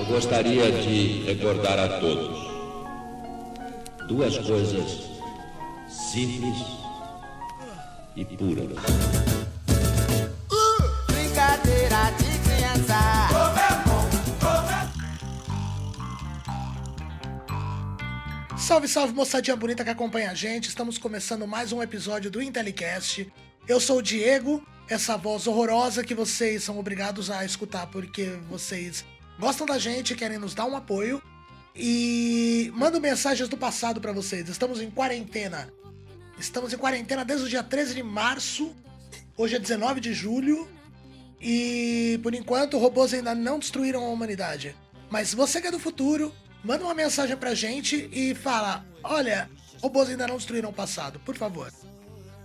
Eu gostaria de recordar a todos duas coisas simples e puras. Brincadeira de criança. Salve, salve moçadinha bonita que acompanha a gente. Estamos começando mais um episódio do Intelicast. Eu sou o Diego, essa voz horrorosa que vocês são obrigados a escutar porque vocês gostam da gente, querem nos dar um apoio. E mando mensagens do passado pra vocês. Estamos em quarentena. Estamos em quarentena desde o dia 13 de março. Hoje é 19 de julho. E por enquanto, robôs ainda não destruíram a humanidade. Mas você que é do futuro, manda uma mensagem pra gente e fala: Olha, robôs ainda não destruíram o passado, por favor.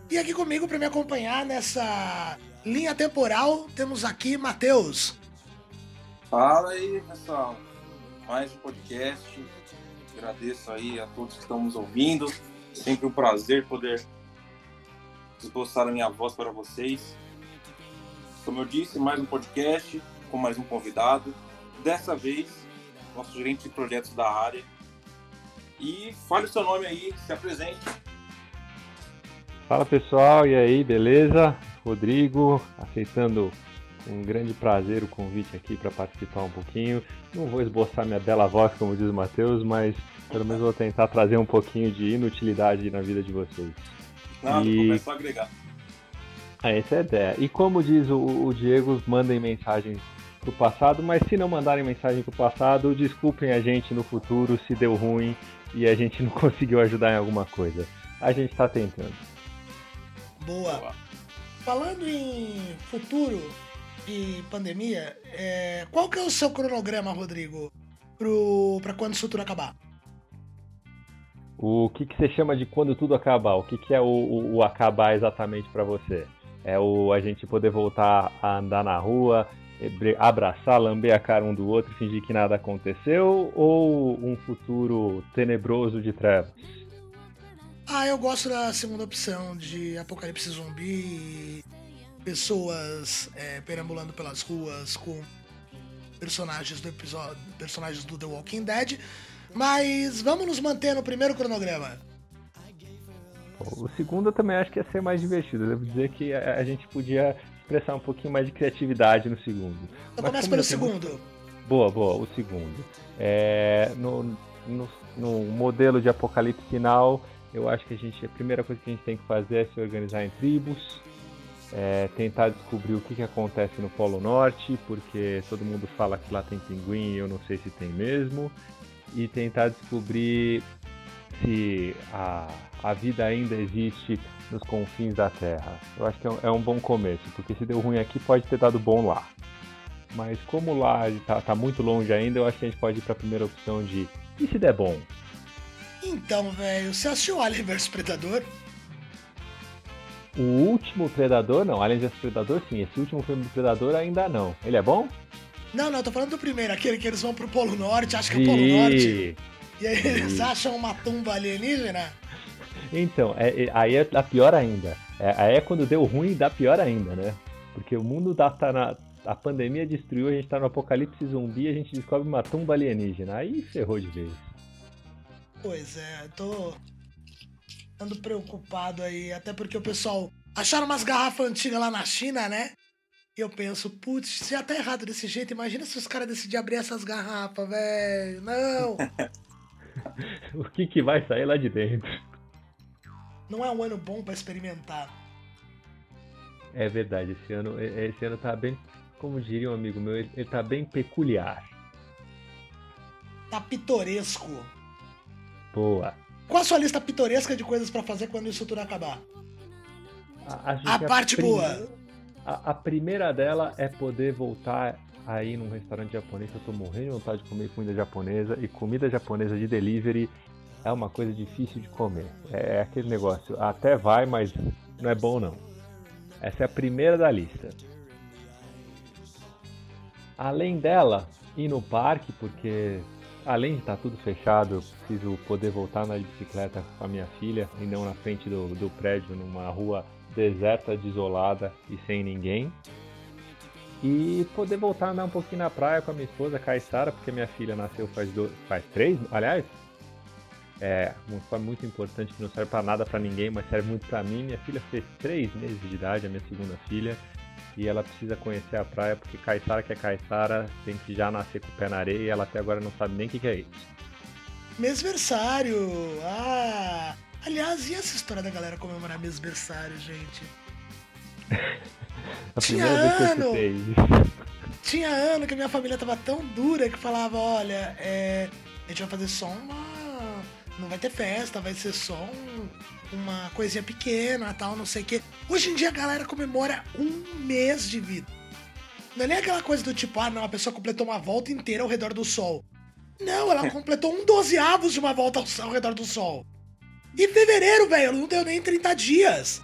E aqui comigo para me acompanhar nessa linha temporal, temos aqui Matheus. Fala aí, pessoal. Mais um podcast. Agradeço aí a todos que estão nos ouvindo. Sempre um prazer poder esboçar a minha voz para vocês. Como eu disse, mais um podcast com mais um convidado. Dessa vez, nosso gerente de projetos da área. E fale o seu nome aí, se apresente. Fala pessoal, e aí, beleza? Rodrigo, aceitando um grande prazer o convite aqui para participar um pouquinho. Não vou esboçar minha bela voz, como diz o Matheus, mas pelo menos vou tentar trazer um pouquinho de inutilidade na vida de vocês. Nada, E- começo a agregar. Ah, essa é a ideia. E como diz o, o Diego, mandem mensagens pro passado, mas se não mandarem mensagem pro passado, desculpem a gente no futuro se deu ruim e a gente não conseguiu ajudar em alguma coisa. A gente tá tentando. Boa. Boa. Falando em futuro e pandemia, é, qual que é o seu cronograma, Rodrigo, pro, pra quando isso tudo acabar? O que, que você chama de quando tudo acabar? O que, que é o, o- o acabar exatamente pra você? É o a gente poder voltar a andar na rua, ebre- abraçar, lamber a cara um do outro e fingir que nada aconteceu? Ou um futuro tenebroso de trevas? Ah, eu gosto da segunda opção de apocalipse zumbi, pessoas é, perambulando pelas ruas com personagens do episódio, personagens do The Walking Dead. Mas vamos nos manter no primeiro cronograma. O segundo eu também acho que ia ser mais divertido. Devo dizer que a, a gente podia expressar um pouquinho mais de criatividade no segundo. Então Mas começa pelo muito- segundo. Boa, boa, o segundo. É, no, no, no modelo de apocalipse final, eu acho que a gente a primeira coisa que a gente tem que fazer é se organizar em tribos, é, tentar descobrir o que, que acontece no Polo Norte, porque todo mundo fala que lá tem pinguim e eu não sei se tem mesmo, e tentar descobrir se a, a vida ainda existe nos confins da Terra. Eu acho que é um, é um bom começo, porque se deu ruim aqui, pode ter dado bom lá. Mas como lá tá, tá muito longe ainda, eu acho que a gente pode ir pra primeira opção de e se der bom? Então, velho, você assistiu Alien vs Predador? O último Predador, não, Alien vs Predador sim, esse último filme do Predador ainda não. Ele é bom? Não, não, tô falando do primeiro, aquele que eles vão pro Polo Norte, acho que é o Polo Norte. E aí eles acham uma tumba alienígena. Então, é- é- aí é dá pior ainda. É, aí é quando deu ruim, dá pior ainda, né? Porque o mundo tá, tá na. A pandemia destruiu, a gente tá no apocalipse zumbi, a gente descobre uma tumba alienígena. Aí ferrou de vez. Pois é, tô ando preocupado aí, até porque o pessoal acharam umas garrafas antigas lá na China, né? E eu penso, putz, se já tá errado desse jeito, imagina se os caras decidirem abrir essas garrafas, velho. Não, O que, que vai sair lá de dentro? não é um ano bom pra experimentar. É verdade, esse ano, esse ano tá bem, como diria um amigo meu, ele, ele tá bem peculiar. Tá pitoresco. Boa. Qual a sua lista pitoresca de coisas pra fazer quando isso tudo acabar? A, A que parte prime- boa. A, a primeira dela é poder voltar aí num restaurante japonês. Eu tô morrendo de vontade de comer comida japonesa. E comida japonesa de delivery é uma coisa difícil de comer. É, aquele negócio, até vai, mas não é bom não. Essa é a primeira da lista. Além dela, ir no parque, porque além de estar tudo fechado, eu preciso poder voltar na bicicleta com a minha filha e não na frente do, do prédio, numa rua deserta, desolada e sem ninguém. E poder voltar a andar um pouquinho na praia com a minha esposa, Caissara, porque minha filha nasceu faz, dois, faz três, aliás. É, foi muito importante, que não serve para nada para ninguém, mas serve muito para mim. Minha filha fez três meses de idade, a minha segunda filha, e ela precisa conhecer a praia, porque Caissara que é Caissara tem que já nascer com o pé na areia e ela até agora não sabe nem o que, que é isso. Mesversário! Ah! Aliás, e essa história da galera comemorar mesversário, gente? a Tinha ano! Tinha ano que a minha família tava tão dura que falava, olha, é, a gente vai fazer só uma. Não vai ter festa, vai ser só um, uma coisinha pequena, tal, não sei o quê. Hoje em dia a galera comemora um mês de vida. Não é nem aquela coisa do tipo, ah, não, a pessoa completou uma volta inteira ao redor do sol. Não, ela completou um dozeavos de uma volta ao, ao redor do sol. E fevereiro, velho, não deu nem 30 dias.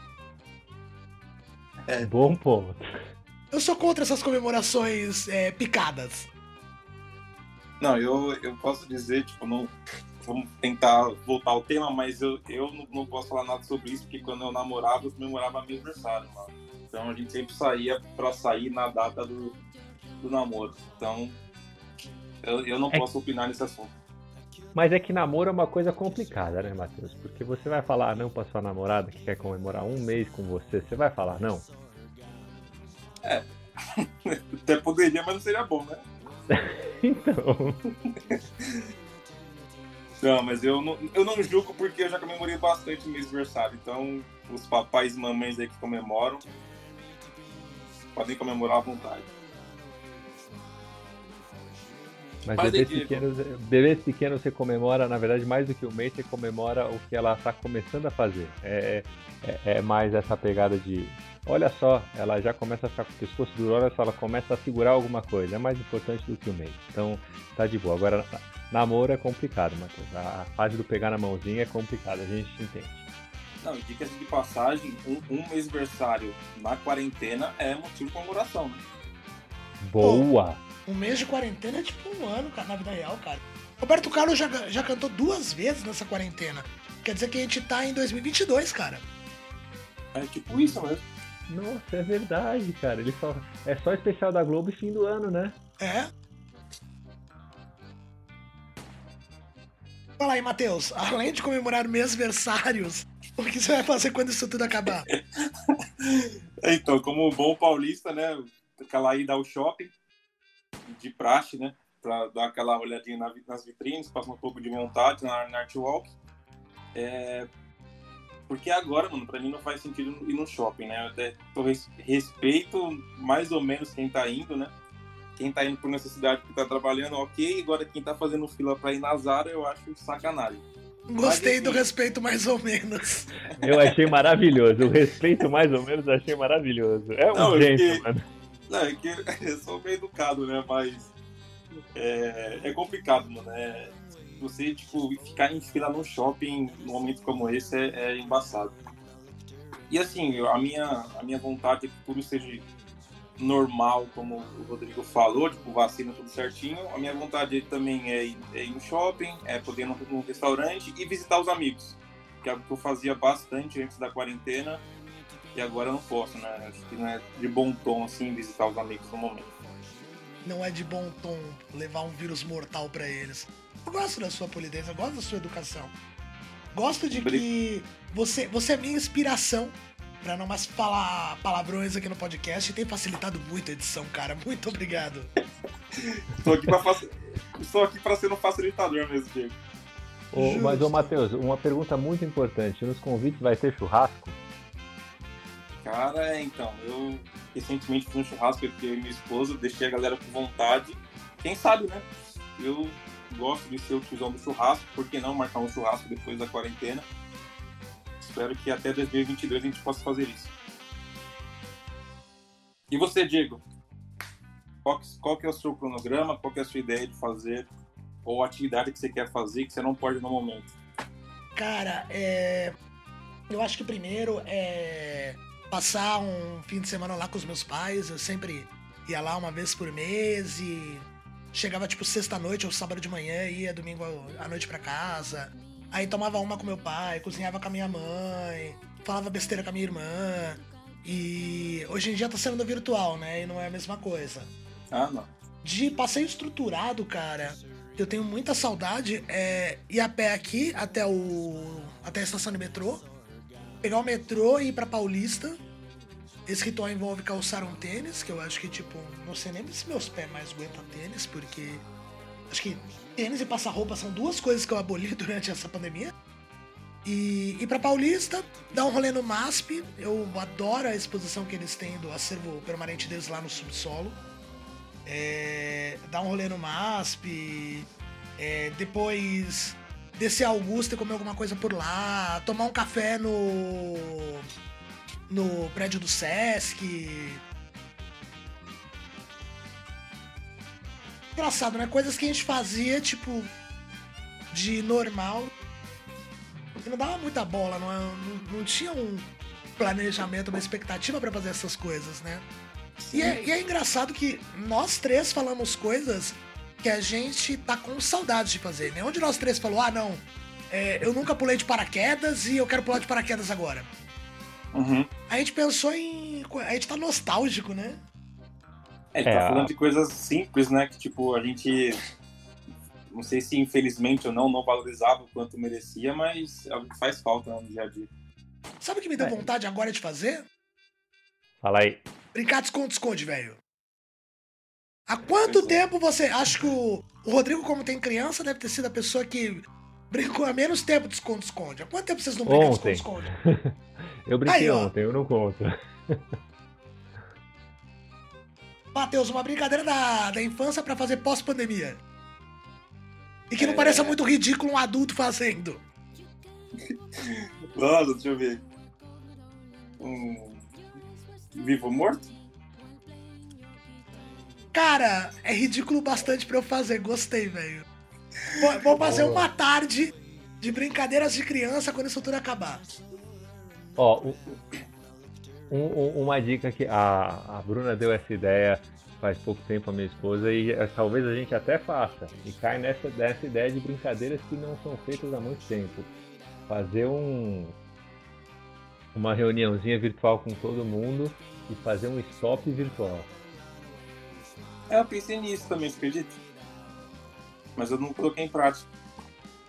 É bom ponto. Eu sou contra essas comemorações é, picadas. Não, eu, eu posso dizer, tipo, não. Vamos tentar voltar ao tema, mas eu, eu não, não posso falar nada sobre isso, porque quando eu namorava, eu comemorava meu aniversário, mano. Então a gente sempre saía pra sair na data do, do namoro. Então, eu, eu não é posso opinar nesse assunto. Mas é que namoro é uma coisa complicada, né, Matheus? Porque você vai falar não pra sua namorada que quer comemorar um mês com você, você vai falar não? É. Até poderia, mas não seria bom, né? então. Não, mas eu não, eu não julgo porque eu já comemorei bastante o meu aniversário. Então, os papais e mamães aí que comemoram podem comemorar à vontade. Mas, bebês pequenos, bebês pequenos você comemora, na verdade, mais do que o mês, você comemora o que ela está começando a fazer. É, é, é, mais essa pegada de, olha só, ela já começa a ficar com o pescoço duro, olha só, ela começa a segurar alguma coisa. É mais importante do que o mês. Então, tá de boa. Agora, namoro é complicado, Matheus. A fase do pegar na mãozinha é complicada, a gente entende. Não, dicas de passagem, um, um mês-versário na quarentena é motivo de comemoração, né? Boa! Um mês de quarentena é tipo um ano, cara, na vida real, cara. Roberto Carlos já, já cantou duas vezes nessa quarentena. Quer dizer que a gente tá em 2022, cara. É tipo isso mesmo. Nossa, é verdade, cara. Ele só, é só especial da Globo e fim do ano, né? É. Fala aí, Matheus. Além de comemorar mêsversários, o que você vai fazer quando isso tudo acabar? então, como bom paulista, né? Aquela ida ao shopping de praxe, né? Para dar aquela olhadinha nas vitrines, passar um pouco de vontade na, na Artwalk. É, porque agora, mano, pra mim não faz sentido ir no shopping, né? Eu até tô res, respeito mais ou menos quem tá indo, né? Quem tá indo por necessidade que tá trabalhando, ok. Agora quem tá fazendo fila pra ir na Zara, eu acho sacanagem. Gostei Mas, do respeito mais ou menos. Eu achei maravilhoso. O respeito mais ou menos eu achei maravilhoso. É um não, gente, mano. Não, é que eu sou meio educado, né? Mas é, é complicado, mano. É, você, tipo, ficar em fila num shopping num momento como esse é, é embaçado. E assim, a minha, a minha vontade é que tudo seja normal, como o Rodrigo falou, tipo, vacina tudo certinho. A minha vontade também é ir, é ir no shopping, é poder ir num, num restaurante e visitar os amigos. Que é algo que eu fazia bastante antes da quarentena e agora eu não posso, né? Acho que não é de bom tom, assim, visitar os amigos no momento. Não é de bom tom levar um vírus mortal para eles. Eu gosto da sua polidez, eu gosto da sua educação. Gosto de que você, você é minha inspiração para não mais falar palavrões aqui no podcast e tem facilitado muito a edição, cara. Muito obrigado. Estou aqui para ser um facilitador mesmo, Diego. Ô, mas, ô Matheus, uma pergunta muito importante. Nos convites vai ter churrasco? Cara, então, eu recentemente fiz um churrasco aqui eu e minha esposa, deixei a galera com vontade. Quem sabe, né? Eu gosto de ser o tiozão do churrasco, por que não marcar um churrasco depois da quarentena? Espero que até 2022 a gente possa fazer isso. E você, Diego? Qual, qual que é o seu cronograma? Qual que é a sua ideia de fazer? Ou atividade que você quer fazer que você não pode no momento? Cara, é... eu acho que primeiro é passar um fim de semana lá com os meus pais. Eu sempre ia lá uma vez por mês e chegava tipo sexta-noite ou sábado de manhã, ia domingo à noite para casa. Aí tomava uma com meu pai, cozinhava com a minha mãe, falava besteira com a minha irmã. E hoje em dia tá sendo virtual, né? E não é a mesma coisa. Ah, não. De passeio estruturado, cara, eu tenho muita saudade é ir a pé aqui até o até a estação de metrô, pegar o metrô e ir pra Paulista. Esse ritual envolve calçar um tênis, que eu acho que, tipo, não sei nem se meus pés mais aguentam tênis, porque acho que tênis e passar roupa são duas coisas que eu aboli durante essa pandemia. E ir pra Paulista, dar um rolê no MASP. Eu adoro a exposição que eles têm do acervo permanente deles lá no subsolo. É, dar um rolê no MASP. é, depois descer a Augusta e comer alguma coisa por lá. Tomar um café no. no prédio do Sesc. Engraçado, né? Coisas que a gente fazia, tipo, de normal. E não dava muita bola, não, não, não tinha um planejamento, uma expectativa pra fazer essas coisas, né? E é, e é engraçado que nós três falamos coisas que a gente tá com saudades de fazer. Nenhum de nós três falou, ah, não, é, eu nunca pulei de paraquedas e eu quero pular de paraquedas agora. Uhum. A gente pensou em. A gente tá nostálgico, né? É, gente É, tá falando de coisas simples, né? Que, tipo, a gente. Não sei se infelizmente ou não, não valorizava o quanto merecia, mas é algo que faz falta no dia a dia. Sabe o que me deu É. vontade agora de fazer? Fala aí. Brincar de esconde-esconde, velho. Há quanto é. tempo você. Acho que o, o Rodrigo, como tem criança, deve ter sido a pessoa que brincou há menos tempo de esconde-esconde. Há quanto tempo vocês não brincam de esconde-esconde? Eu brinquei Aí, ontem, eu não conto. Matheus, uma brincadeira da, da infância pra fazer pós-pandemia. E que não É. pareça muito ridículo um adulto fazendo. Nossa, deixa eu ver. Um. Vivo ou morto? Cara, é ridículo bastante pra eu fazer. Gostei, velho. Vou, vou fazer uma tarde de brincadeiras de criança quando isso tudo acabar. Ó, um- um- um- uma dica que a, a Bruna deu essa ideia faz pouco tempo a minha esposa e eh, talvez a gente até faça e cai nessa, nessa ideia de brincadeiras que não são feitas há muito tempo. Fazer um uma reuniãozinha virtual com todo mundo e fazer um stop virtual. É, eu pensei nisso também, você acredita? Mas eu não coloquei em prática.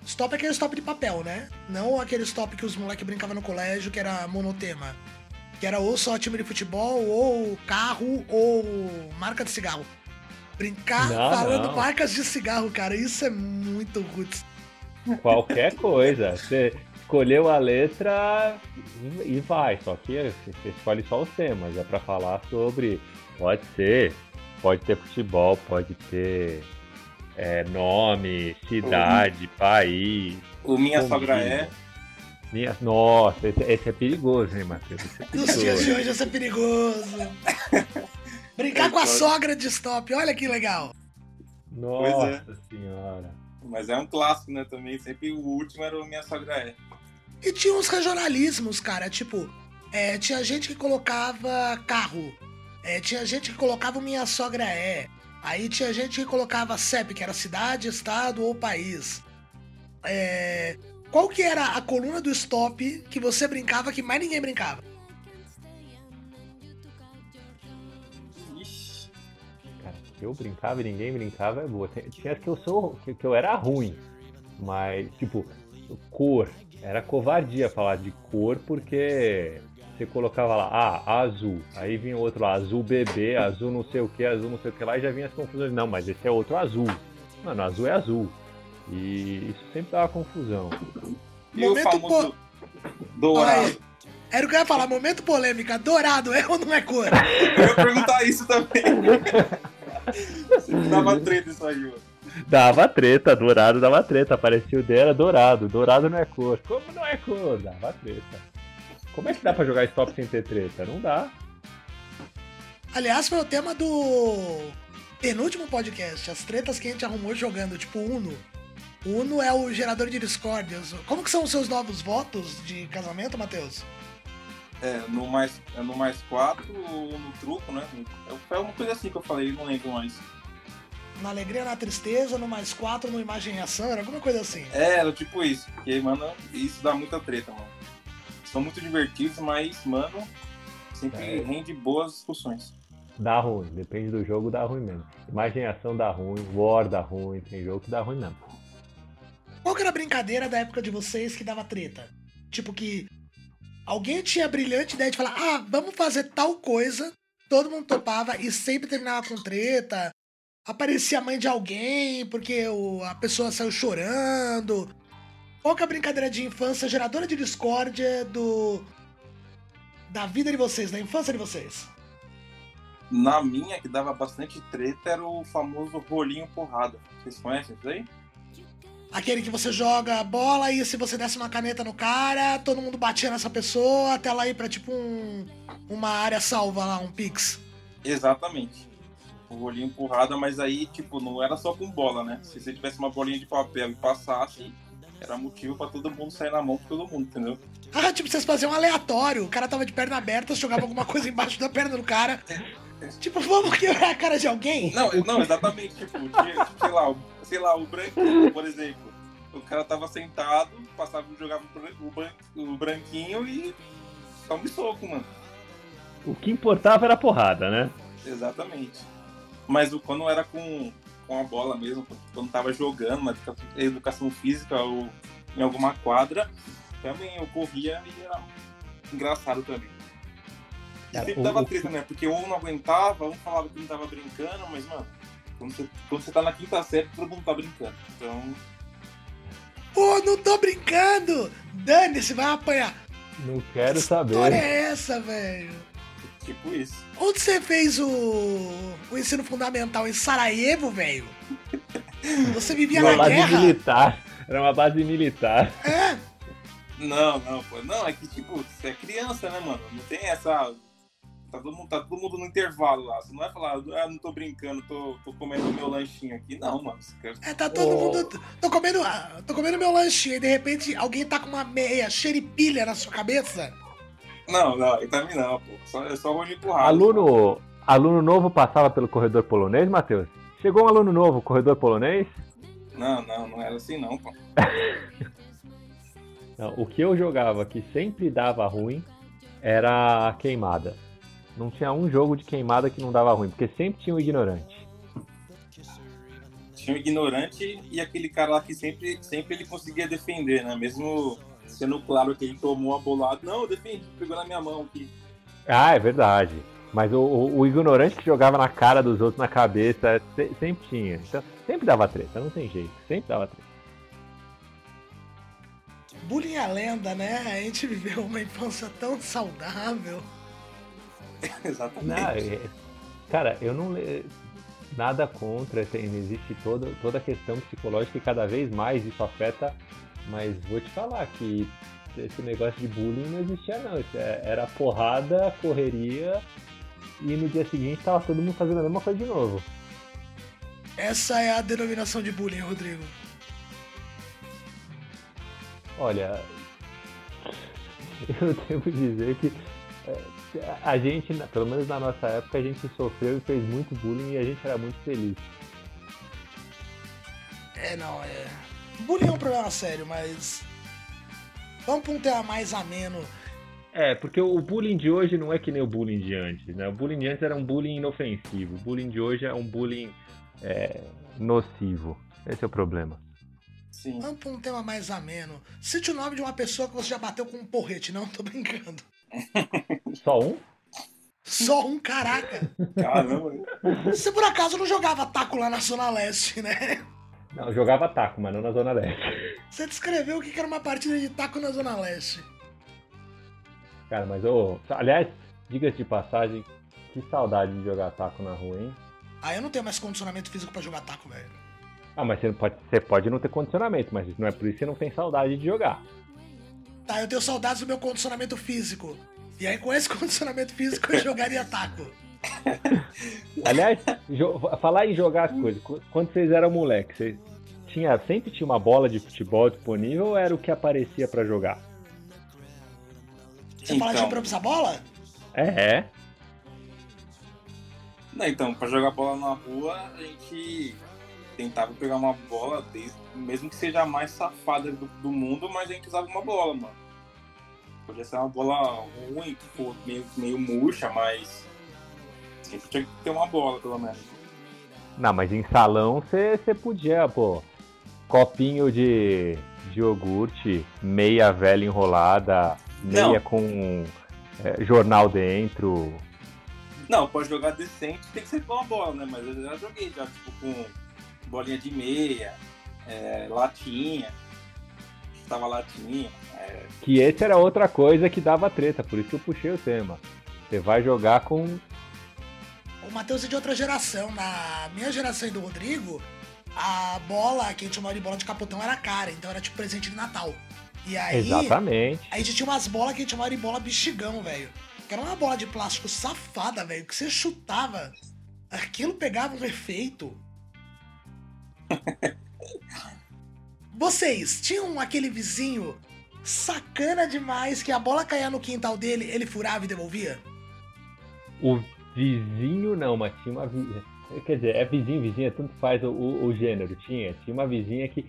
Stop é aquele stop de papel, né? Não aquele stop que os moleques brincavam no colégio, que era monotema. Que era ou só time de futebol, ou carro, ou marca de cigarro. Brincar Não, falando não. marcas de cigarro, cara, isso é muito roots. Qualquer coisa. Você escolheu a letra e vai. Só que você escolhe só os temas. É pra falar sobre. Pode ser. Pode ter futebol, pode ter é, nome, cidade, país. O Minha comida. Sogra é. Minha... Nossa, esse, esse é perigoso, hein, Matheus? Esse é Nos dias de hoje isso é perigoso. Brincar com a sogra de stop, olha que legal. Nossa senhora. Mas é um clássico, né? Também. Sempre o último era o Minha Sogra é. E tinha uns regionalismos, cara, tipo, é, tinha gente que colocava carro, é, tinha gente que colocava o minha sogra é, aí tinha gente que colocava CEP, que era cidade, estado ou país. É, qual que era a coluna do stop que você brincava que mais ninguém brincava? Cara, que eu brincava e ninguém brincava é boa. Tinha que eu sou. Que, que eu era ruim. Mas, tipo, cor. Era covardia falar de cor porque você colocava lá, ah, azul. Aí vinha outro lá, azul bebê, azul não sei o que, azul não sei o que lá, e já vinha as confusões. Não, mas esse é outro azul. Mano, azul é azul. E isso sempre dava confusão. E o Momento famoso dourado. Aí, era o que eu ia falar, momento polêmica, dourado é ou não é cor? Eu ia perguntar isso também. Dava treta isso aí, mano. Dava treta, dourado dava treta. Aparecia o dela, dourado. Dourado não é cor. Como não é cor? Dava treta. Como é que dá pra jogar stop sem ter treta? Não dá. Aliás, foi o tema do penúltimo podcast, as tretas que a gente arrumou jogando, tipo Uno. O Uno é o gerador de discórdias. Como que são os seus novos votos de casamento, Matheus? É, no mais, é no mais quatro ou no truco, né? É uma coisa assim que eu falei, não lembro mais. Na alegria, na tristeza, no mais quatro, no imagem e ação, era alguma coisa assim. É, era tipo isso. Porque, mano, isso dá muita treta, mano. São muito divertidos, mas, mano, sempre É. rende boas discussões. Dá ruim, depende do jogo, dá ruim mesmo. Imaginação dá ruim, War dá ruim, tem jogo que dá ruim mesmo. Qual que era a brincadeira da época de vocês que dava treta? Tipo que alguém tinha a brilhante ideia de falar, ah, vamos fazer tal coisa, todo mundo topava e sempre terminava com treta. Aparecia a mãe de alguém porque o- a pessoa saiu chorando. Qual que é a brincadeira de infância geradora de discórdia do. da vida de vocês, da infância de vocês? Na minha, que dava bastante treta, era o famoso rolinho porrada. Vocês conhecem isso aí? Aquele que você joga a bola e se você desse uma caneta no cara, todo mundo batia nessa pessoa até ela ir pra tipo um, uma área salva lá, um pix. Exatamente. O rolinho porrada, mas aí, tipo, não era só com bola, né? Se você tivesse uma bolinha de papel e passasse, era motivo pra todo mundo sair na mão com todo mundo, entendeu? Ah, tipo, vocês faziam um aleatório. O cara tava de perna aberta, jogava alguma coisa embaixo da perna do cara. Tipo, vamos quebrar a cara de alguém? Não, não, exatamente, tipo, tinha, sei lá, o, sei lá, o branquinho, por exemplo. O cara tava sentado, passava, jogava o bran- o, bran- o branquinho e toma soco, mano. O que importava era a porrada, né? Exatamente. Mas o- quando era com, com a bola mesmo, quando tava jogando educa- educação física ou em alguma quadra, também eu corria e era engraçado também. Cara, sempre o- dava o- treta, né? Porque um não aguentava, um falava que não tava brincando, mas, mano, quando você, quando você tá na quinta série, todo mundo tá brincando. Então, Pô, não tô brincando! Dane-se, vai apanhar. Não quero Que história saber. é essa, velho? tipo isso. Onde você fez o, o ensino fundamental? Em Sarajevo, velho? Você vivia Uma na base guerra? militar. Era uma base militar. É, Não, não, pô. Não, é que, tipo, você é criança, né, mano? Não tem essa. Tá todo mundo, tá todo mundo no intervalo lá. Você não vai falar, ah, não tô brincando, tô, tô comendo meu lanchinho aqui. Não, mano. Você quer... é, tá todo Ô. mundo. Tô comendo, ah, tô comendo meu lanchinho e de repente alguém tá com uma meia xeripilha na sua cabeça. Não, não, aí também não, pô. Só, é só rolinho empurrado. Aluno, aluno novo passava pelo corredor polonês, Matheus? Chegou um aluno novo, corredor polonês? Não, não, não era assim não, pô. Não, o que eu jogava que sempre dava ruim era a queimada. Não tinha um jogo de queimada que não dava ruim, porque sempre tinha um ignorante. Tinha um ignorante e aquele cara lá que sempre, sempre ele conseguia defender, né? Mesmo sendo claro que ele tomou a bolada. Não, eu defendi, pegou na minha mão aqui. Ah, é verdade. Mas o, o- o ignorante que jogava na cara dos outros, na cabeça, se- sempre tinha. Então, sempre dava treta, não tem jeito. Sempre dava treta. Bullying é a lenda, né? A gente viveu uma infância tão saudável. Exatamente. Não, é- cara, eu não. le- Nada contra, tem, existe toda, toda a questão psicológica e cada vez mais isso afeta, mas vou te falar que esse negócio de bullying não existia não. É- era porrada, correria e no dia seguinte tava todo mundo fazendo a mesma coisa de novo. Essa é a denominação de bullying, Rodrigo. Olha, eu devo dizer que é, a gente, pelo menos na nossa época, a gente sofreu e fez muito bullying e a gente era muito feliz. É, não, é. Bullying é um problema sério, mas. Vamos pra um tema mais ameno. É, porque o bullying de hoje não é que nem o bullying de antes, né? O bullying de antes era um bullying inofensivo. O bullying de hoje é um bullying é, nocivo. Esse é o problema. Sim. Vamos pra um tema mais ameno. Cite o nome de uma pessoa que você já bateu com um porrete. Não, tô brincando. Só um? Só um caraca. Caramba. Você por acaso não jogava taco lá na Zona Leste, né? Não, eu jogava taco, mas não na Zona Leste. Você descreveu o que era uma partida de taco na Zona Leste. Cara, mas ô. Aliás, diga-se de passagem, que saudade de jogar taco na rua, hein? Ah, eu não tenho mais condicionamento físico pra jogar taco, velho. Ah, mas você não pode, você pode não ter condicionamento, mas não é por isso que você não tem saudade de jogar. Tá, eu tenho saudades do meu condicionamento físico. E aí, com esse condicionamento físico, eu jogaria taco. Aliás, falar em jogar as coisas, qu- quando vocês eram moleque, vocês tinha, sempre tinha uma bola de futebol disponível ou era o que aparecia pra jogar? Você fala de Então. improvisa bola? É, é. Não, então, pra jogar bola na rua, a gente tentava pegar uma bola, desde, mesmo que seja a mais safada do, do mundo, mas a gente usava uma bola, mano. Podia ser uma bola ruim, tipo, meio, meio murcha, mas sempre tinha que ter uma bola, pelo menos. Não, mas em salão você podia, pô. Copinho de, de iogurte, meia velha enrolada, meia Não. com é, jornal dentro. Não, pode jogar decente, tem que ser com a bola, né? Mas eu já joguei já, tipo, com bolinha de meia, é, latinha, chutava latinha. é, Que esse era outra coisa que dava treta, por isso que eu puxei o tema. Você vai jogar com. O Matheus é de outra geração. Na minha geração e do Rodrigo, a bola, que a gente chamava de bola de capotão, era cara. Então era tipo presente de Natal. E aí, Exatamente. a gente tinha umas bolas que a gente chamava de bola bexigão, velho. Que era uma bola de plástico safada, velho. Que você chutava, aquilo pegava um efeito. Vocês tinham aquele vizinho sacana demais que a bola caía no quintal dele, ele furava e devolvia? O vizinho não, mas tinha uma vizinha. Quer dizer, é vizinho, vizinha, tanto faz o, o, o gênero. Tinha. Tinha uma vizinha que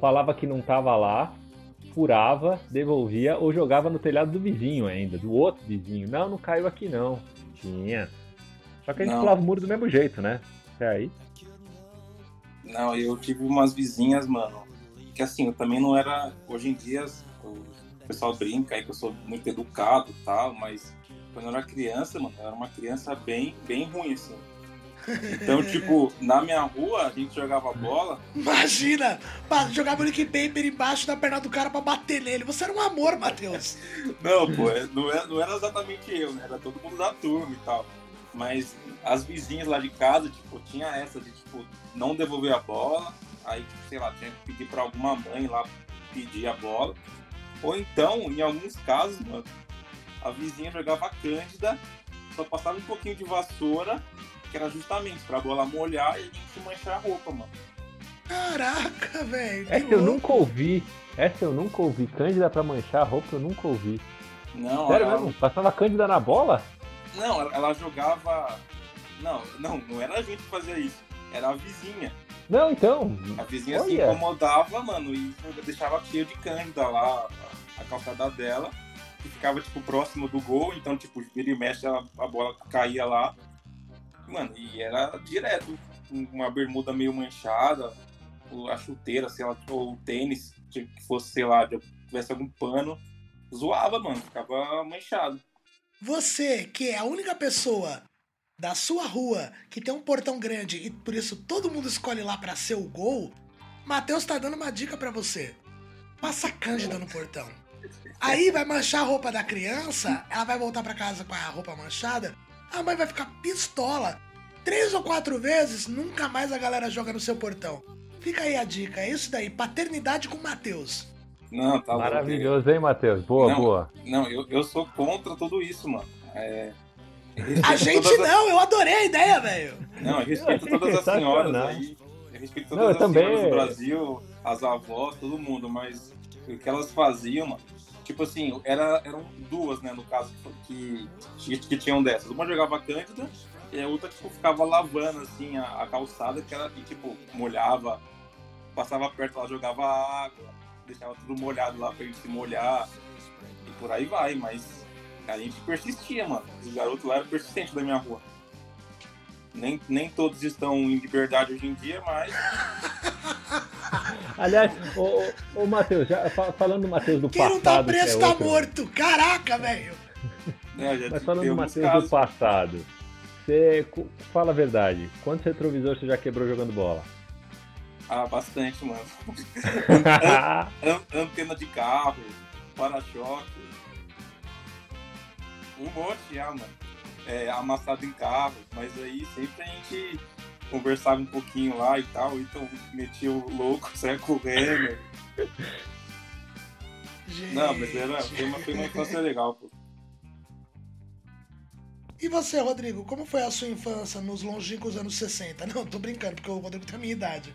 falava que não tava lá, furava, devolvia ou jogava no telhado do vizinho ainda, do outro vizinho. Não, não caiu aqui não. Tinha. Só que a gente Não. pulava o muro do mesmo jeito, né? Até aí. Não, eu tive umas vizinhas, mano, que assim, eu também não era. Hoje em dia o pessoal brinca aí que eu sou muito educado e tal, mas quando eu era criança, mano, eu era uma criança bem, bem ruim, assim. Então, tipo, na minha rua a gente jogava bola, Imagina! Jogava o Lick Paper embaixo da perna do cara pra bater nele. Você era um amor, Matheus. Não, pô, é- não era, não era exatamente eu, né? Era todo mundo da turma e tal. Mas as vizinhas lá de casa, tipo, tinha essa de, tipo, não devolver a bola. Aí, tipo, sei lá, tinha que pedir pra alguma mãe lá pedir a bola. Ou então, em alguns casos, mano, a vizinha jogava cândida, só passava um pouquinho de vassoura, que era justamente pra bola molhar e a gente manchar a roupa, mano. Caraca, velho. Essa eu louco. nunca ouvi. Essa eu nunca ouvi. Cândida pra manchar a roupa eu nunca ouvi. Não, Sério ela- mesmo? Passava cândida na bola? Não, ela jogava. Não, não, não era a gente que fazia isso. Era a vizinha. Não, então. A vizinha se Olha. incomodava, mano, e deixava cheio de cândida lá a, a calçada dela. Que ficava, tipo, próximo do gol. Então, tipo, vira e mexe, a, a bola caía lá. Mano, e era direto. Uma bermuda meio manchada, a chuteira, sei lá, ou o tênis, que fosse, sei lá, tivesse algum pano. Zoava, mano, ficava manchado. Você, que é a única pessoa da sua rua que tem um portão grande e por isso todo mundo escolhe lá pra ser o gol, Matheus tá dando uma dica pra você. Passa cândida no portão. Aí vai manchar a roupa da criança, ela vai voltar pra casa com a roupa manchada, a mãe vai ficar pistola. Três ou quatro vezes, nunca mais a galera joga no seu portão. Fica aí a dica, é isso daí, paternidade com Matheus. Não, tá. Maravilhoso, hein, Matheus? Boa, Não. boa. Não, eu, eu sou contra tudo isso, mano. É... A gente não, eu adorei a ideia, velho. Não, eu respeito Eu todas as senhoras aí. Eu respeito Não, todas eu as também. senhoras do Brasil, as avós, todo mundo, mas o que elas faziam, mano, tipo assim, era, eram duas, né, no caso, que, que, que tinham dessas. Uma jogava cândida e a outra, tipo, ficava lavando, assim, a, a calçada, que era, e, tipo, molhava, passava perto, ela jogava água, deixava tudo molhado lá pra gente se molhar, e por aí vai, mas a gente persistia, mano. Os garotos lá eram persistentes da minha rua. Nem, nem todos estão em liberdade hoje em dia, mas Aliás, ô, ô, ô Matheus, já fa- falando do Matheus do Quem não tá passado. que preso é tá outro- morto. Caraca, velho. né, já Mas falando do Matheus do casos. passado, você fala a verdade. Quantos retrovisores você já quebrou jogando bola? Ah, bastante, mano. An- Antena de carro, para-choque. Um monte já, mano. É, amassado em carro, mas aí sempre a gente conversava um pouquinho lá e tal, então metia o louco, saia correndo. Gente. Não, mas era, foi, uma, foi uma infância legal, pô. E você, Rodrigo, como foi a sua infância nos longínquos anos 60? Não, tô brincando, porque o Rodrigo tem a minha idade.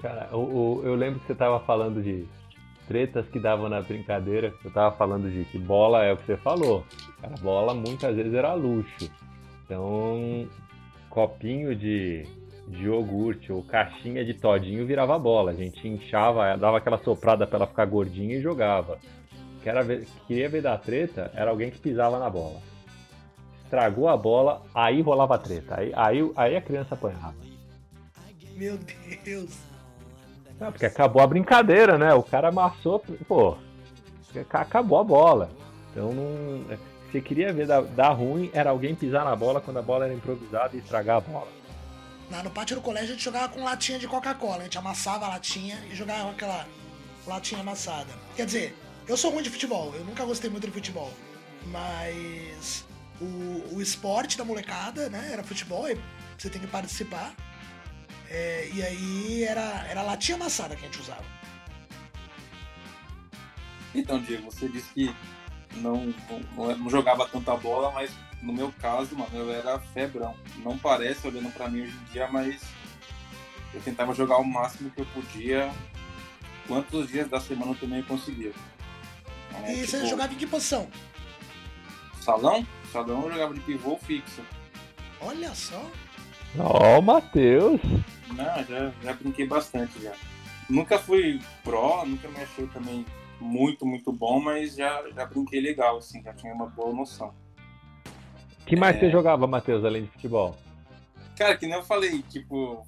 Cara, o- eu lembro que você tava falando de tretas que davam na brincadeira. Eu tava falando de que bola é o que você falou. Cara, bola muitas vezes era luxo. Então, copinho de, de iogurte ou caixinha de todinho virava bola. A gente inchava, dava aquela soprada pra ela ficar gordinha e jogava. queria ver, queria ver da treta era alguém que pisava na bola. Estragou a bola, aí rolava treta. Aí, aí, aí a criança apanhava. Meu Deus. Não, porque acabou a brincadeira, né? O cara amassou, pô, acabou a bola. Então não. É, você queria ver dar, dar ruim, era alguém pisar na bola quando a bola era improvisada e estragar a bola. No pátio do colégio a gente jogava com latinha de Coca-Cola. A gente amassava a latinha e jogava aquela latinha amassada. Quer dizer, eu sou ruim de futebol, eu nunca gostei muito de futebol. Mas o, o esporte da molecada, né, era futebol, e você tem que participar. É, e aí era, era latinha amassada que a gente usava. Então, Diego, você disse que não, não, não jogava tanta bola, mas no meu caso, mano, eu era febrão. Não parece olhando para mim hoje em dia, mas eu tentava jogar o máximo que eu podia, quantos dias da semana eu também conseguia. É, e tipo, você jogava em que posição? Salão? Salão eu jogava de pivô fixo. Olha só. Ó, oh, Matheus! Não, já, já brinquei bastante já. Nunca fui pro, nunca me achei também muito, muito bom, mas já, já brinquei legal, assim, já tinha uma boa noção. que mais é... você jogava, Matheus, além de futebol? Cara, que nem eu falei, tipo,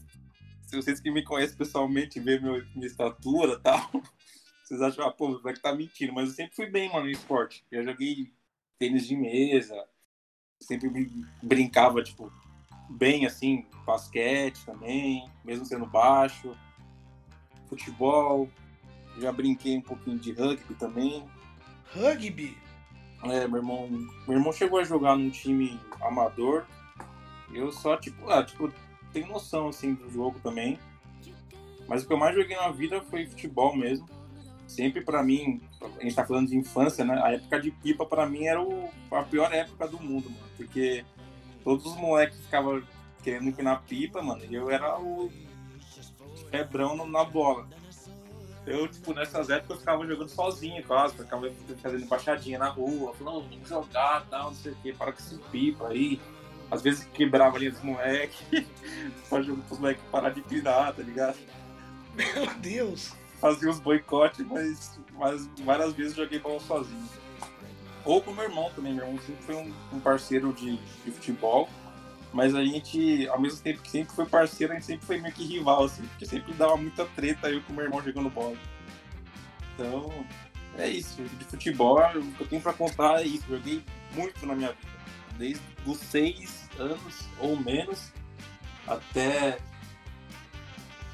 se vocês que me conhecem pessoalmente, vê meu, minha estatura e tal, vocês acham, ah, pô, vai que tá mentindo, mas eu sempre fui bem, mano, no esporte. Eu joguei tênis de mesa, sempre brincava, tipo, bem assim, basquete também, mesmo sendo baixo, futebol, já brinquei um pouquinho de rugby também. Rugby? É, meu irmão, meu irmão chegou a jogar num time amador. Eu só, tipo, ah, tipo, tenho noção assim do jogo também. Mas o que eu mais joguei na vida foi futebol mesmo. Sempre para mim, a gente tá falando de infância, né? A época de pipa para mim era o, a pior época do mundo, mano, porque todos os moleques ficavam querendo empinar pipa, mano, e eu era o febrão na bola. Eu, tipo, nessas épocas eu ficava jogando sozinho quase, ficava fazendo embaixadinha na rua, falando, não, vamos jogar, tal, não sei o quê, para com esse pipa aí. Às vezes quebrava ali dos moleques, jogar os moleques parar de pirar, tá ligado? Meu Deus! Fazia uns boicotes, mas, mas várias vezes joguei bola sozinho. Ou com meu irmão também, meu irmão sempre foi um, um parceiro de, de futebol mas a gente, ao mesmo tempo que sempre foi parceiro, a gente sempre foi meio que rival, assim, porque sempre dava muita treta eu com meu irmão jogando bola. Então, é isso. De futebol, o que eu tenho pra contar é isso. Joguei muito na minha vida. Desde os seis anos ou menos até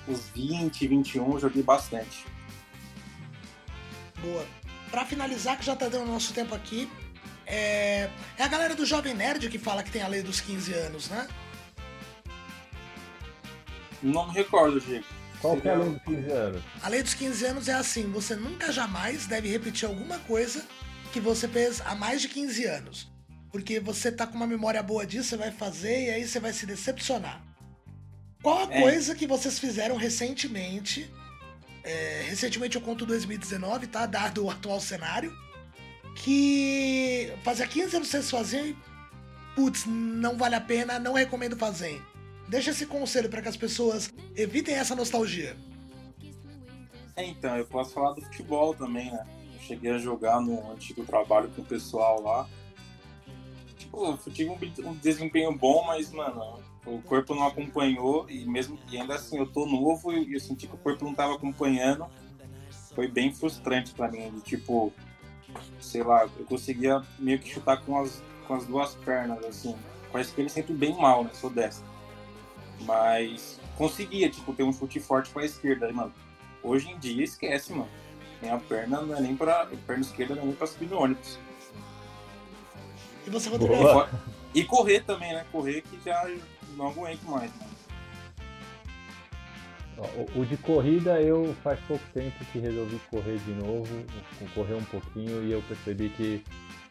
os 20, 21, joguei bastante. Boa. Pra finalizar, que já tá dando nosso tempo aqui, é, é a galera do Jovem Nerd que fala que tem a lei dos 15 anos, né? Não me recordo, Diego. Qual que é a lei dos 15 anos? A lei dos 15 anos é assim: você nunca jamais deve repetir alguma coisa que você fez há mais de 15 anos. Porque você tá com uma memória boa disso, você vai fazer e aí você vai se decepcionar. Qual a é. coisa que vocês fizeram recentemente? É, recentemente eu conto 2019, tá? Dado o atual cenário que fazia 15 anos faziam e, putz, não vale a pena, não recomendo fazer. Deixa esse conselho para que as pessoas evitem essa nostalgia. É, então, eu posso falar do futebol também, né? Eu cheguei a jogar no antigo trabalho com o pessoal lá. Tipo, eu tive um desempenho bom, mas, mano, o corpo não acompanhou e mesmo e ainda assim eu tô novo e eu senti que o corpo não tava acompanhando. Foi bem frustrante para mim, de, tipo, sei lá, eu conseguia meio que chutar com as, com as duas pernas, assim. Parece que ele sempre bem mal, né? Sou dessa. Mas conseguia, tipo, ter um chute forte com a esquerda. Aí, mano, hoje em dia, esquece, mano. Minha perna não é nem pra. perna esquerda não é nem pra subir no ônibus. E você, Rodrigo? E correr também, né? Correr que já não aguento mais, mano. O de corrida eu faz pouco tempo que resolvi correr de novo, correr um pouquinho e eu percebi que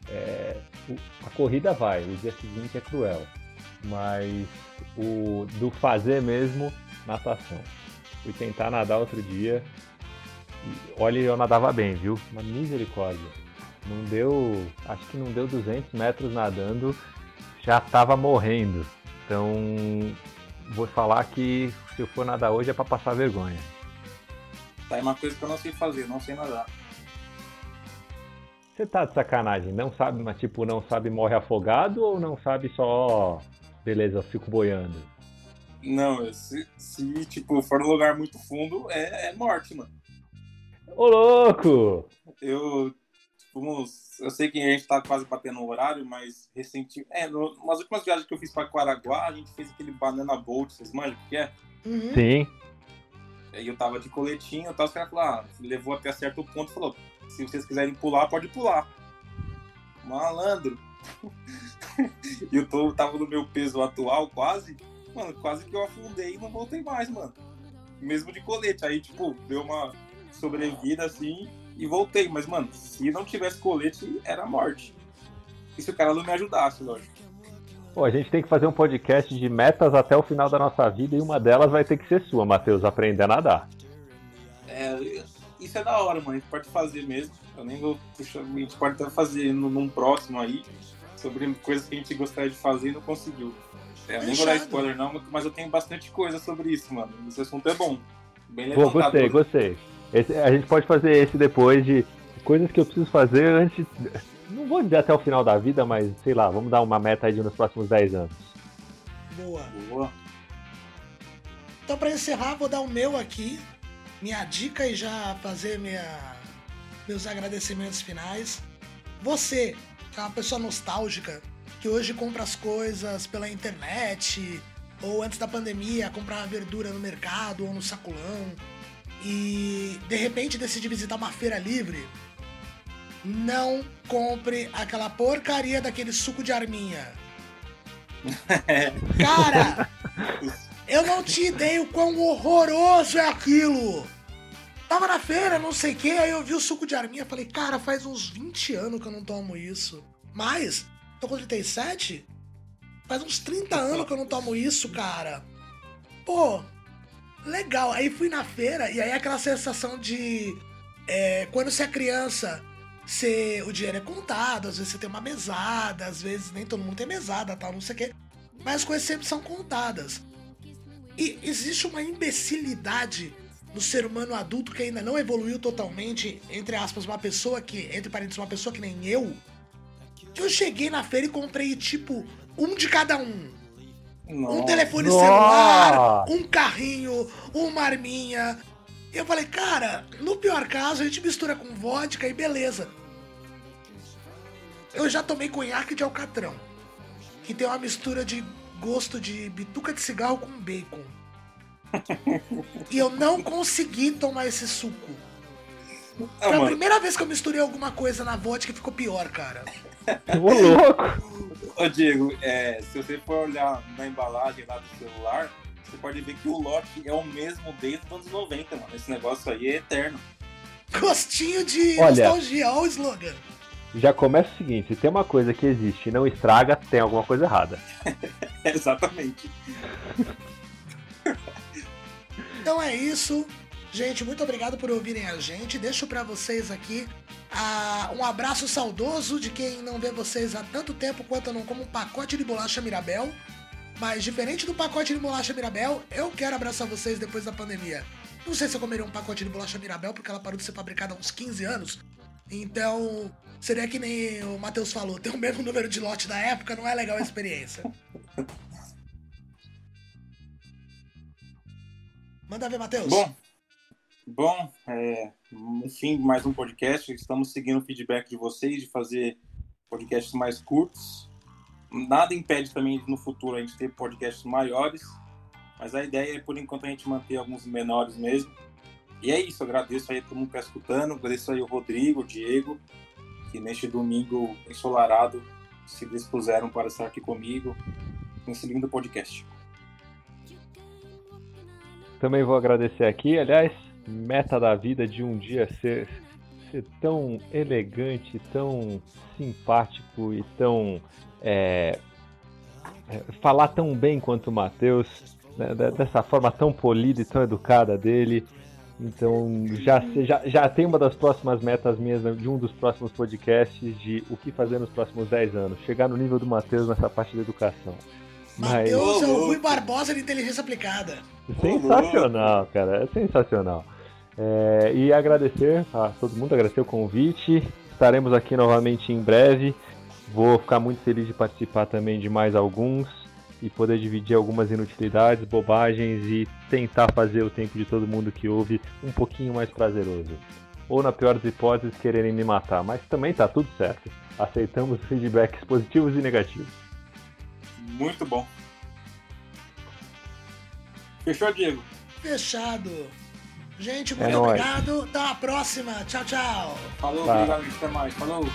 é, a corrida vai, o dia seguinte é cruel, mas o do fazer mesmo, natação. Fui tentar nadar outro dia, e, olha, eu nadava bem, viu? Uma misericórdia. Não deu, acho que não deu 200 metros nadando, já estava morrendo. Então vou falar que se eu for nadar hoje é para passar vergonha. Tá, é uma coisa que eu não sei fazer, não sei nadar. Você tá de sacanagem, não sabe, mas tipo, não sabe morre afogado ou não sabe só. Beleza, eu fico boiando? Não, se, se tipo, for num lugar muito fundo, é, é morte, mano. Ô louco! Eu, eu sei que a gente tá quase batendo o horário, mas recentemente. É, no, nas últimas viagens que eu fiz pra Quaraguá, a gente fez aquele banana boat, vocês manjam o que é? Uhum. Sim. Aí eu tava de coletinho, tal, os caras falaram, ah, levou até certo ponto e falou, se vocês quiserem pular, pode pular. Malandro. e eu tô, tava no meu peso atual, quase. Mano, quase que eu afundei e não voltei mais, mano. Mesmo de colete. Aí, tipo, deu uma sobrevida assim e voltei. Mas, mano, se não tivesse colete, era morte. E se o cara não me ajudasse, lógico. Pô, a gente tem que fazer um podcast de metas até o final da nossa vida e uma delas vai ter que ser sua, Matheus, aprender a nadar. É, isso é da hora, mano. A gente pode fazer mesmo. Eu nem vou puxar, a gente pode até fazer num próximo aí sobre coisas que a gente gostaria de fazer e não conseguiu. É, eu nem vou dar spoiler não, mas eu tenho bastante coisa sobre isso, mano. Esse assunto é bom. Bem Pô, gostei, gostei. Esse, a gente pode fazer esse depois de coisas que eu preciso fazer antes não vou dizer até o final da vida, mas sei lá, vamos dar uma meta aí de nos próximos 10 anos. Boa. Boa. Então, para encerrar, vou dar o meu aqui, minha dica e já fazer minha, meus agradecimentos finais. Você, que é uma pessoa nostálgica, que hoje compra as coisas pela internet, ou antes da pandemia, comprava verdura no mercado ou no sacolão, e de repente decide visitar uma feira livre não compre aquela porcaria daquele suco de arminha. Cara, eu não te ideia o quão horroroso é aquilo. Tava na feira, não sei o que, aí eu vi o suco de arminha, falei, cara, faz uns 20 anos que eu não tomo isso. Mas, tô com 37? Faz uns 30 anos que eu não tomo isso, cara. Pô, legal. Aí fui na feira e aí aquela sensação de. É, quando você é criança você, o dinheiro é contado, às vezes você tem uma mesada, às vezes nem todo mundo tem mesada, tal, não sei o quê. Mas as coisas sempre são contadas. E existe uma imbecilidade no ser humano adulto que ainda não evoluiu totalmente, entre aspas, uma pessoa que, entre parênteses, uma pessoa que nem eu, que eu cheguei na feira e comprei, tipo, um de cada um. Nossa. Um telefone celular, um carrinho, uma arminha, e eu falei, cara, no pior caso a gente mistura com vodka e beleza. Eu já tomei conhaque de alcatrão, que tem uma mistura de gosto de bituca de cigarro com bacon. e eu não consegui tomar esse suco. Ah, Foi a primeira vez que eu misturei alguma coisa na vodka ficou pior, cara. Ô louco! Ô Diego, é, se você for olhar na embalagem lá do celular, você pode ver que o lote é o mesmo desde os anos 90, mano. Esse negócio aí é eterno. Gostinho de Olha, nostalgia, olha o slogan. Já começa o seguinte, se tem uma coisa que existe e não estraga, tem alguma coisa errada. Exatamente. então é isso. Gente, muito obrigado por ouvirem a gente. Deixo para vocês aqui uh, um abraço saudoso de quem não vê vocês há tanto tempo quanto eu não como um pacote de bolacha Mirabel. Mas diferente do pacote de bolacha Mirabel, eu quero abraçar vocês depois da pandemia. Não sei se eu comeria um pacote de bolacha Mirabel, porque ela parou de ser fabricada há uns 15 anos. Então, seria que nem o Matheus falou, tem o mesmo número de lote da época, não é legal a experiência. Manda ver, Matheus. Bom, bom é, enfim, mais um podcast. Estamos seguindo o feedback de vocês, de fazer podcasts mais curtos nada impede também no futuro a gente ter podcasts maiores, mas a ideia é, por enquanto, a gente manter alguns menores mesmo. E é isso, agradeço aí todo mundo que está escutando, agradeço aí o Rodrigo, o Diego, que neste domingo ensolarado se dispuseram para estar aqui comigo nesse lindo podcast. Também vou agradecer aqui, aliás, meta da vida de um dia ser, ser tão elegante, tão simpático e tão é, é, falar tão bem quanto o Matheus, né, dessa forma tão polida e tão educada dele. Então já, já, já tem uma das próximas metas minhas de um dos próximos podcasts de o que fazer nos próximos 10 anos. Chegar no nível do Matheus nessa parte da educação. Matheus Mas... é o Rui Barbosa de inteligência aplicada. Sensacional, cara. É sensacional. É, e agradecer a todo mundo, agradecer o convite estaremos aqui novamente em breve. Vou ficar muito feliz de participar também de mais alguns e poder dividir algumas inutilidades, bobagens e tentar fazer o tempo de todo mundo que ouve um pouquinho mais prazeroso. Ou, na pior das hipóteses, quererem me matar, mas também tá tudo certo. Aceitamos feedbacks positivos e negativos. Muito bom. Fechou, Diego? Fechado. Gente, É muito nóis. obrigado. Até a próxima. Tchau, tchau. Falou, Tá. obrigado, até mais. Falou.